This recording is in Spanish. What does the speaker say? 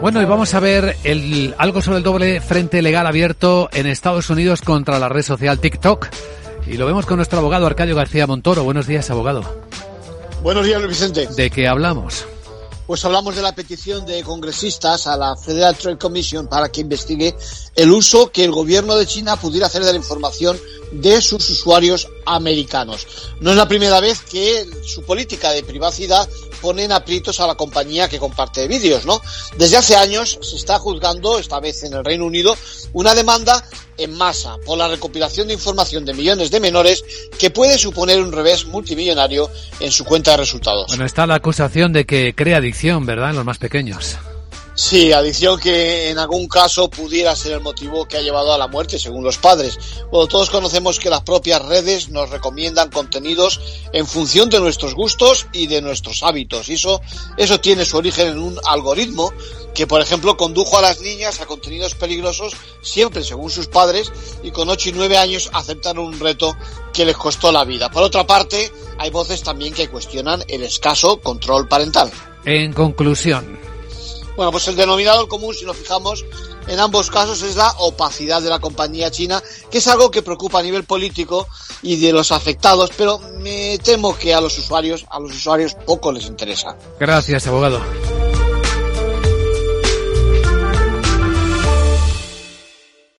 Bueno, y vamos a ver el, algo sobre el doble frente legal abierto en Estados Unidos contra la red social TikTok. Y lo vemos con nuestro abogado Arcadio García Montoro. Buenos días, abogado. Buenos días, Luis Vicente. ¿De qué hablamos? Pues hablamos de la petición de congresistas a la Federal Trade Commission para que investigue el uso que el gobierno de China pudiera hacer de la información de sus usuarios americanos. No es la primera vez que su política de privacidad pone en aprietos a la compañía que comparte vídeos, ¿no? Desde hace años se está juzgando, esta vez en el Reino Unido, una demanda en masa por la recopilación de información de millones de menores que puede suponer un revés multimillonario en su cuenta de resultados. Bueno, está la acusación de que crea adicción, ¿verdad?, en los más pequeños. Sí, adicción que en algún caso pudiera ser el motivo que ha llevado a la muerte, según los padres. Todos conocemos que las propias redes nos recomiendan contenidos en función de nuestros gustos y de nuestros hábitos. Y eso, eso tiene su origen en un algoritmo que, por ejemplo, condujo a las niñas a contenidos peligrosos, siempre según sus padres, y con 8 y 9 años aceptaron un reto que les costó la vida. Por otra parte, hay voces también que cuestionan el escaso control parental. En conclusión, bueno, pues el denominador común, si nos fijamos, en ambos casos es la opacidad de la compañía china, que es algo que preocupa a nivel político y de los afectados, pero me temo que a los usuarios, a los usuarios poco les interesa. Gracias, abogado.